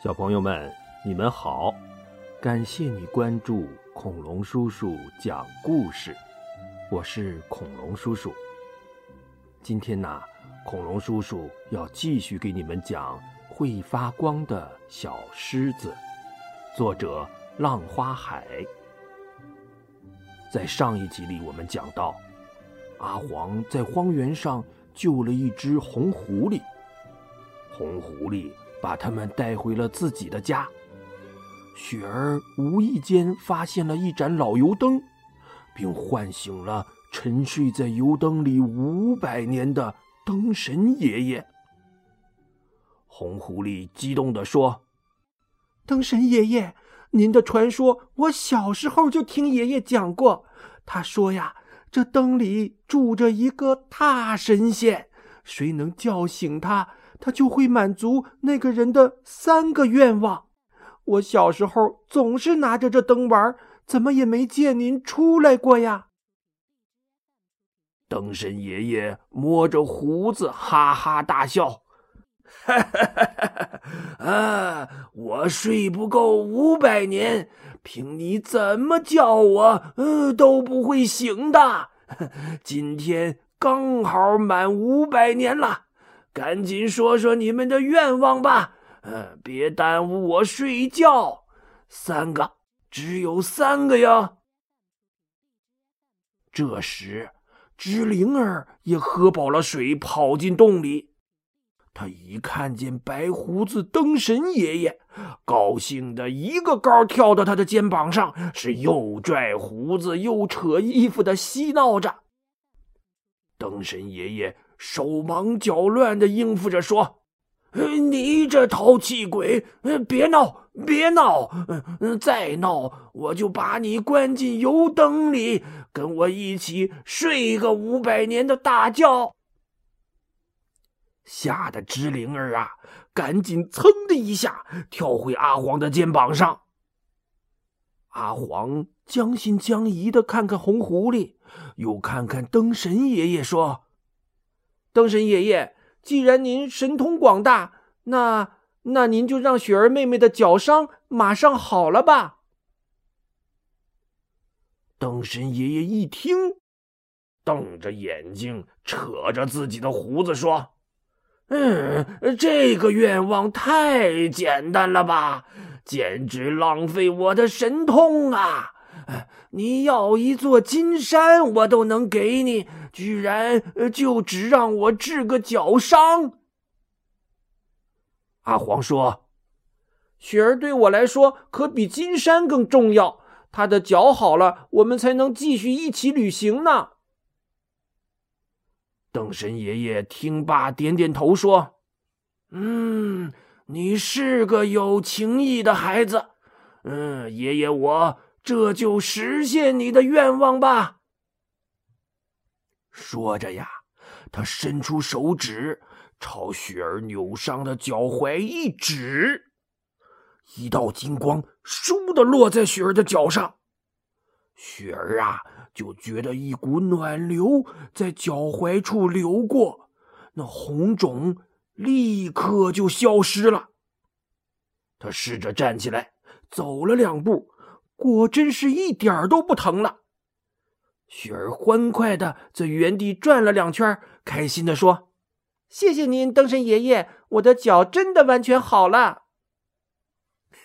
小朋友们，你们好！感谢你关注恐龙叔叔讲故事，我是恐龙叔叔。今天呢，恐龙叔叔要继续给你们讲《会发光的小狮子》，作者浪花海。在上一集里，我们讲到，阿黄在荒原上救了一只红狐狸，红狐狸。把他们带回了自己的家。雪儿无意间发现了一盏老油灯，并唤醒了沉睡在油灯里五百年的灯神爷爷。红狐狸激动地说：“灯神爷爷，您的传说我小时候就听爷爷讲过。他说呀，这灯里住着一个大神仙，谁能叫醒他？”他就会满足那个人的三个愿望。我小时候总是拿着这灯玩，怎么也没见您出来过呀？灯神爷爷摸着胡子，哈哈大笑：“哈哈哈哈哈！啊，我睡不够五百年，凭你怎么叫我，呃，都不会醒的。今天刚好满五百年了。”赶紧说说你们的愿望吧，嗯，别耽误我睡觉。三个，只有三个呀。这时，知灵儿也喝饱了水，跑进洞里。他一看见白胡子灯神爷爷，高兴的一个高跳到他的肩膀上，是又拽胡子又扯衣服的嬉闹着。灯神爷爷。手忙脚乱的应付着说：“你这淘气鬼，别闹，别闹！再闹，我就把你关进油灯里，跟我一起睡个五百年的大觉。”吓得知灵儿啊，赶紧噌的一下跳回阿黄的肩膀上。阿黄将信将疑的看看红狐狸，又看看灯神爷爷，说。灯神爷爷，既然您神通广大，那那您就让雪儿妹妹的脚伤马上好了吧。灯神爷爷一听，瞪着眼睛，扯着自己的胡子说：“嗯，这个愿望太简单了吧，简直浪费我的神通啊！”你要一座金山，我都能给你，居然就只让我治个脚伤。阿黄说：“雪儿对我来说可比金山更重要，她的脚好了，我们才能继续一起旅行呢。”邓神爷爷听罢，点点头说：“嗯，你是个有情义的孩子。嗯，爷爷我。”这就实现你的愿望吧。说着呀，他伸出手指，朝雪儿扭伤的脚踝一指，一道金光倏地落在雪儿的脚上。雪儿啊，就觉得一股暖流在脚踝处流过，那红肿立刻就消失了。他试着站起来，走了两步。果真是一点儿都不疼了。雪儿欢快的在原地转了两圈，开心的说：“谢谢您，灯神爷爷，我的脚真的完全好了。”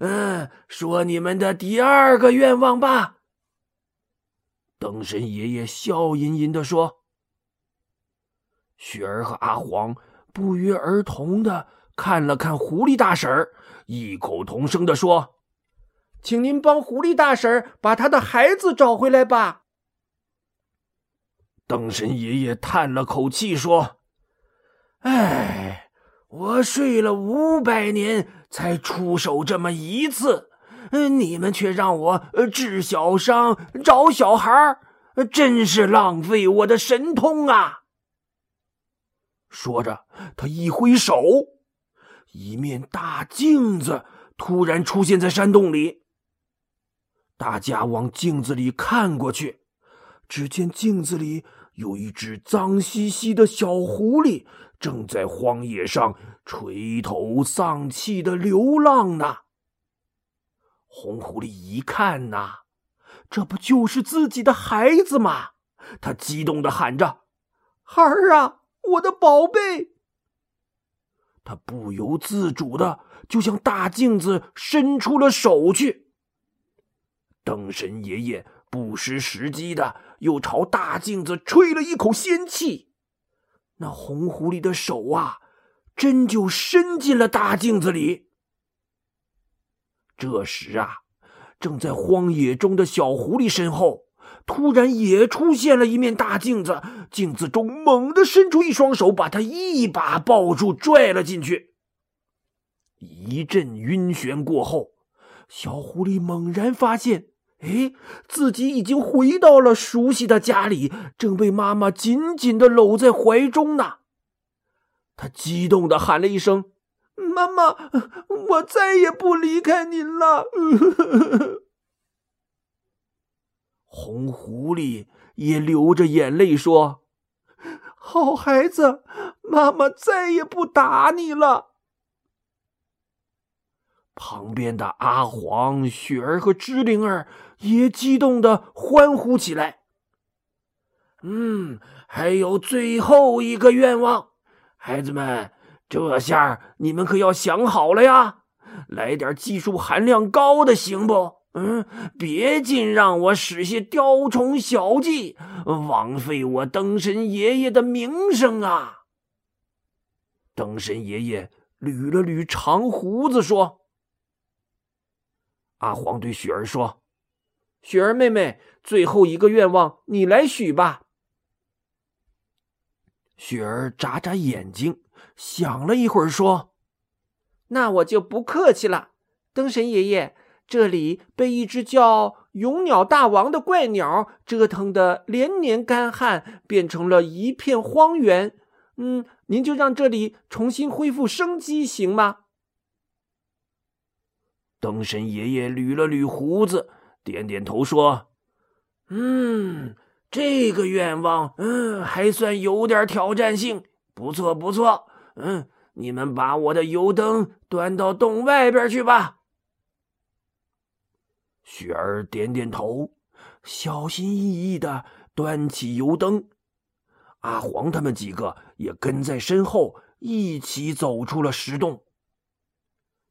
嗯，说你们的第二个愿望吧。灯神爷爷笑吟吟的说：“雪儿和阿黄不约而同的看了看狐狸大婶，异口同声的说。”请您帮狐狸大婶把她的孩子找回来吧。灯神爷爷叹了口气说：“哎，我睡了五百年才出手这么一次，你们却让我治小伤、找小孩真是浪费我的神通啊！”说着，他一挥手，一面大镜子突然出现在山洞里。大家往镜子里看过去，只见镜子里有一只脏兮兮的小狐狸，正在荒野上垂头丧气的流浪呢。红狐狸一看呐，这不就是自己的孩子吗？他激动的喊着：“孩儿啊，我的宝贝！”他不由自主的就向大镜子伸出了手去。灯神爷爷不失时机的又朝大镜子吹了一口仙气，那红狐狸的手啊，真就伸进了大镜子里。这时啊，正在荒野中的小狐狸身后，突然也出现了一面大镜子，镜子中猛地伸出一双手，把他一把抱住，拽了进去。一阵晕眩过后，小狐狸猛然发现。哎，自己已经回到了熟悉的家里，正被妈妈紧紧的搂在怀中呢。他激动的喊了一声：“妈妈，我再也不离开您了。”红狐狸也流着眼泪说：“好孩子，妈妈再也不打你了。”旁边的阿黄、雪儿和芝灵儿也激动的欢呼起来。嗯，还有最后一个愿望，孩子们，这下你们可要想好了呀！来点技术含量高的，行不？嗯，别尽让我使些雕虫小技，枉费我灯神爷爷的名声啊！灯神爷爷捋了捋长胡子，说。阿黄对雪儿说：“雪儿妹妹，最后一个愿望，你来许吧。”雪儿眨眨眼睛，想了一会儿，说：“那我就不客气了，灯神爷爷，这里被一只叫勇鸟大王的怪鸟折腾的连年干旱，变成了一片荒原。嗯，您就让这里重新恢复生机，行吗？”灯神爷爷捋了捋胡子，点点头说：“嗯，这个愿望，嗯，还算有点挑战性，不错不错。嗯，你们把我的油灯端到洞外边去吧。”雪儿点点头，小心翼翼的端起油灯。阿黄他们几个也跟在身后，一起走出了石洞。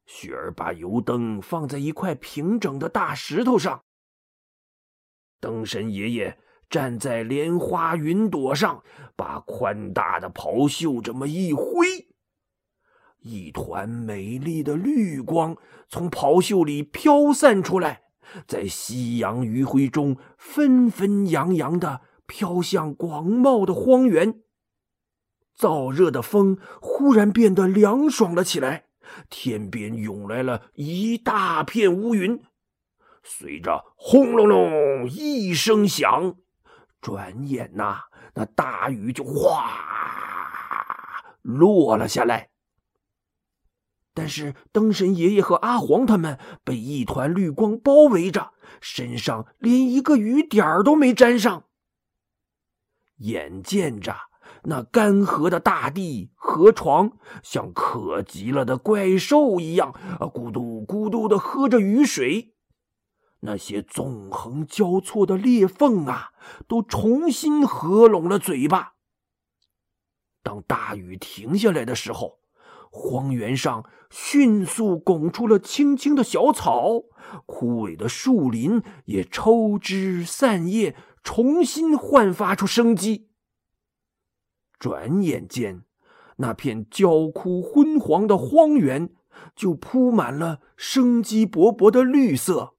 雪儿把油灯放在一块平整的大石头上，灯神爷爷站在莲花云朵上，把宽大的袍袖这么一挥，一团美丽的绿光从袍袖里飘散出来，在夕阳余晖中纷纷扬扬的飘向广袤的荒原。燥热的风忽然变得凉爽了起来。天边涌来了一大片乌云，随着轰隆隆一声响，转眼呐，那大雨就哗落了下来。但是灯神爷爷和阿黄他们被一团绿光包围着，身上连一个雨点儿都没沾上。眼见着。那干涸的大地、河床像渴极了的怪兽一样，咕嘟咕嘟的喝着雨水。那些纵横交错的裂缝啊，都重新合拢了嘴巴。当大雨停下来的时候，荒原上迅速拱出了青青的小草，枯萎的树林也抽枝散叶，重新焕发出生机。转眼间，那片焦枯昏黄的荒原就铺满了生机勃勃的绿色，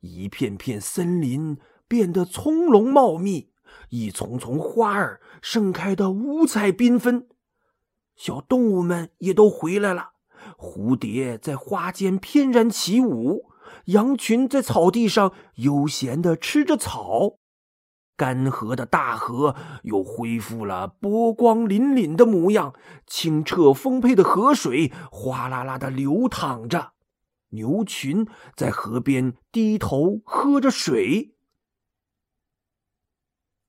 一片片森林变得葱茏茂密，一丛丛花儿盛开的五彩缤纷。小动物们也都回来了，蝴蝶在花间翩然起舞，羊群在草地上悠闲地吃着草。干涸的大河又恢复了波光粼粼的模样，清澈丰沛的河水哗啦啦的流淌着，牛群在河边低头喝着水。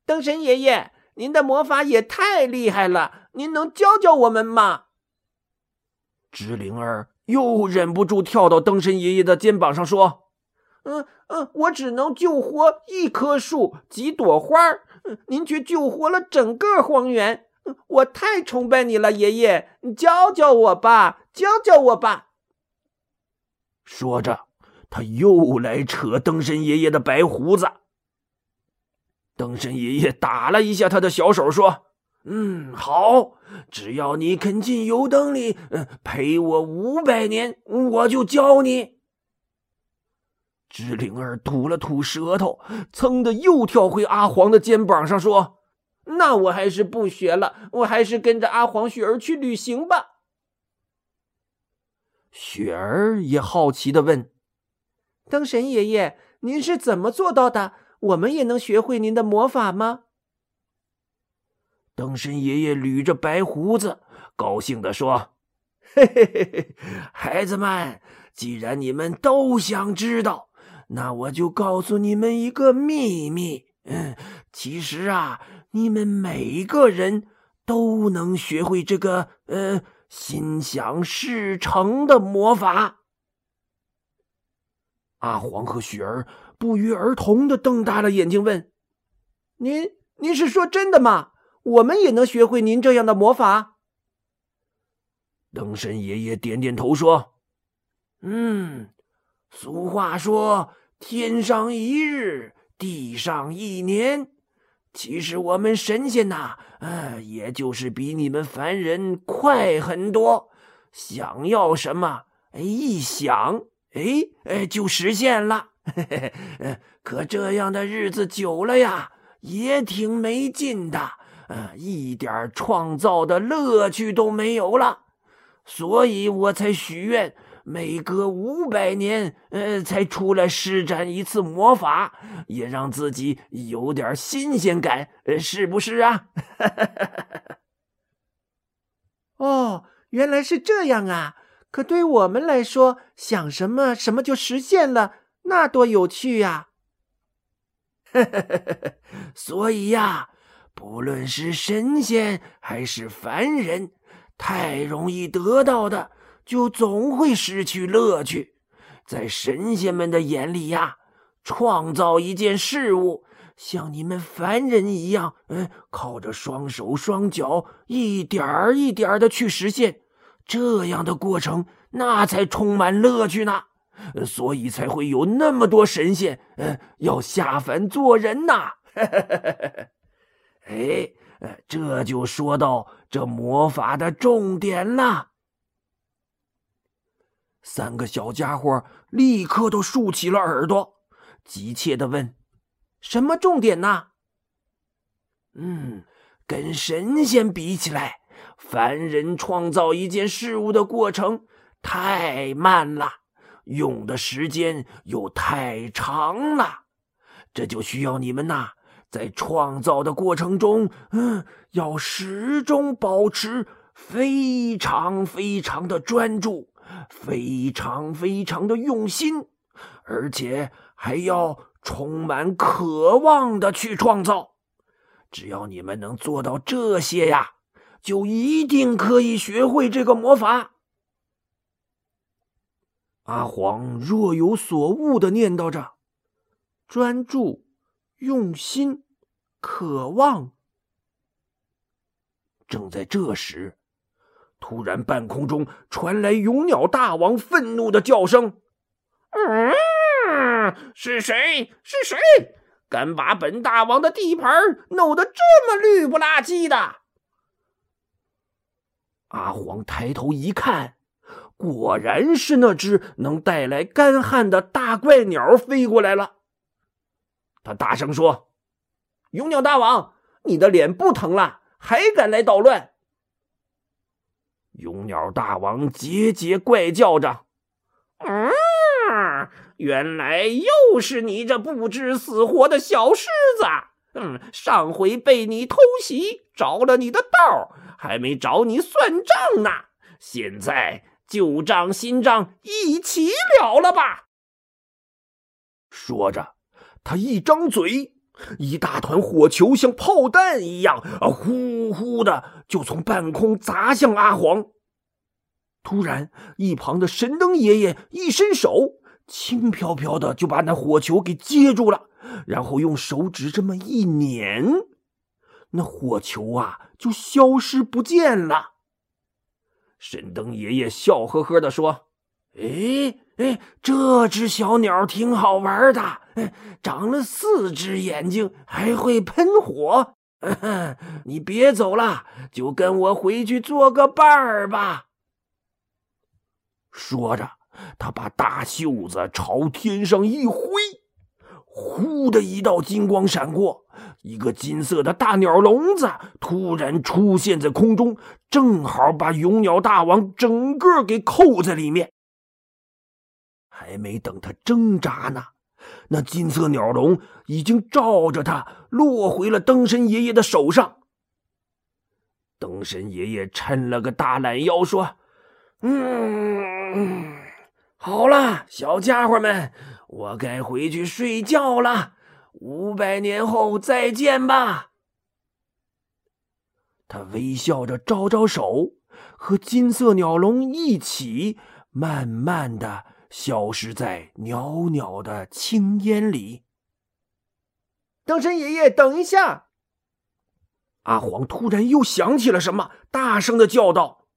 灯神爷爷，您的魔法也太厉害了，您能教教我们吗？芝灵儿又忍不住跳到灯神爷爷的肩膀上说：“嗯嗯，我只能救活一棵树、几朵花您却救活了整个荒原。我太崇拜你了，爷爷，教教我吧，教教我吧。”说着，他又来扯灯神爷爷的白胡子。灯神爷爷打了一下他的小手，说。嗯，好，只要你肯进油灯里，嗯，陪我五百年，我就教你。芝灵儿吐了吐舌头，噌的又跳回阿黄的肩膀上，说：“那我还是不学了，我还是跟着阿黄雪儿去旅行吧。”雪儿也好奇的问：“灯神爷爷，您是怎么做到的？我们也能学会您的魔法吗？”灯神爷爷捋着白胡子，高兴的说：“ 嘿嘿嘿嘿，孩子们，既然你们都想知道，那我就告诉你们一个秘密。嗯，其实啊，你们每个人都能学会这个呃心想事成的魔法。”阿黄和雪儿不约而同的瞪大了眼睛，问：“您，您是说真的吗？”我们也能学会您这样的魔法。灯神爷爷点点头说：“嗯，俗话说‘天上一日，地上一年’，其实我们神仙呐，呃，也就是比你们凡人快很多。想要什么，哎，一想，哎哎，就实现了。可这样的日子久了呀，也挺没劲的。”呃，一点创造的乐趣都没有了，所以我才许愿，每隔五百年，呃，才出来施展一次魔法，也让自己有点新鲜感，呃，是不是啊？哦，原来是这样啊！可对我们来说，想什么什么就实现了，那多有趣呀！所以呀。不论是神仙还是凡人，太容易得到的，就总会失去乐趣。在神仙们的眼里呀，创造一件事物，像你们凡人一样，嗯，靠着双手双脚，一点儿一点儿的去实现，这样的过程，那才充满乐趣呢。所以才会有那么多神仙，嗯，要下凡做人呐。哎，这就说到这魔法的重点了。三个小家伙立刻都竖起了耳朵，急切的问：“什么重点呢？”“嗯，跟神仙比起来，凡人创造一件事物的过程太慢了，用的时间又太长了，这就需要你们呐。”在创造的过程中，嗯，要始终保持非常非常的专注，非常非常的用心，而且还要充满渴望的去创造。只要你们能做到这些呀，就一定可以学会这个魔法。阿黄若有所悟的念叨着：“专注。”用心，渴望。正在这时，突然半空中传来勇鸟大王愤怒的叫声：“嗯，是谁？是谁敢把本大王的地盘弄得这么绿不拉几的？”阿黄抬头一看，果然是那只能带来干旱的大怪鸟飞过来了。他大声说：“勇鸟大王，你的脸不疼了，还敢来捣乱？”勇鸟大王桀桀怪叫着：“嗯，原来又是你这不知死活的小狮子！嗯，上回被你偷袭，着了你的道，还没找你算账呢。现在旧账新账一起了了吧？”说着。他一张嘴，一大团火球像炮弹一样啊，呼呼的就从半空砸向阿黄。突然，一旁的神灯爷爷一伸手，轻飘飘的就把那火球给接住了，然后用手指这么一捻，那火球啊就消失不见了。神灯爷爷笑呵呵的说：“哎哎，这只小鸟挺好玩的，长了四只眼睛，还会喷火。你别走了，就跟我回去做个伴儿吧。”说着，他把大袖子朝天上一挥，呼的一道金光闪过，一个金色的大鸟笼子突然出现在空中，正好把勇鸟大王整个给扣在里面。还没等他挣扎呢，那金色鸟笼已经照着他落回了灯神爷爷的手上。灯神爷爷抻了个大懒腰，说：“嗯。”，好了，小家伙们，我该回去睡觉了。五百年后再见吧。他微笑着招招手，和金色鸟笼一起，慢慢的消失在袅袅的青烟里。灯神爷爷，等一下！阿黄突然又想起了什么，大声的叫道。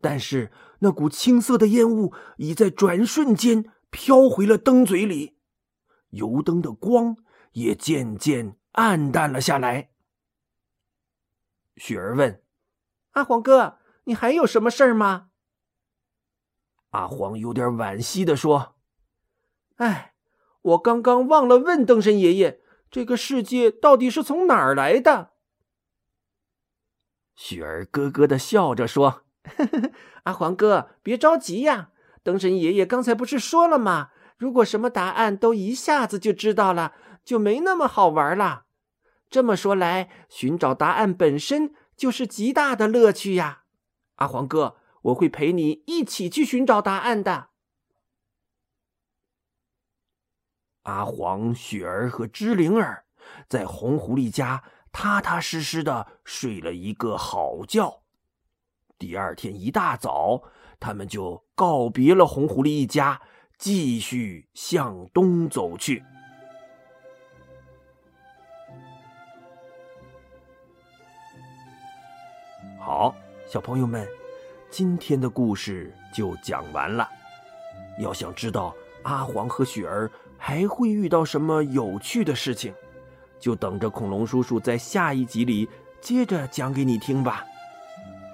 但是那股青色的烟雾已在转瞬间飘回了灯嘴里，油灯的光也渐渐暗淡了下来。雪儿问：“阿黄哥，你还有什么事儿吗？”阿黄有点惋惜的说：“哎，我刚刚忘了问灯神爷爷，这个世界到底是从哪儿来的。”雪儿咯咯的笑着说。呵呵，阿黄哥，别着急呀。灯神爷爷刚才不是说了吗？如果什么答案都一下子就知道了，就没那么好玩了。这么说来，寻找答案本身就是极大的乐趣呀。阿黄哥，我会陪你一起去寻找答案的。阿黄、雪儿和芝灵儿在红狐狸家踏踏实实的睡了一个好觉。第二天一大早，他们就告别了红狐狸一家，继续向东走去。好，小朋友们，今天的故事就讲完了。要想知道阿黄和雪儿还会遇到什么有趣的事情，就等着恐龙叔叔在下一集里接着讲给你听吧。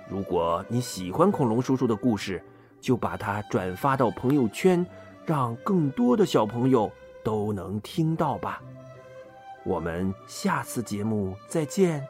如果你喜欢恐龙叔叔的故事，就把它转发到朋友圈，让更多的小朋友都能听到吧。我们下次节目再见。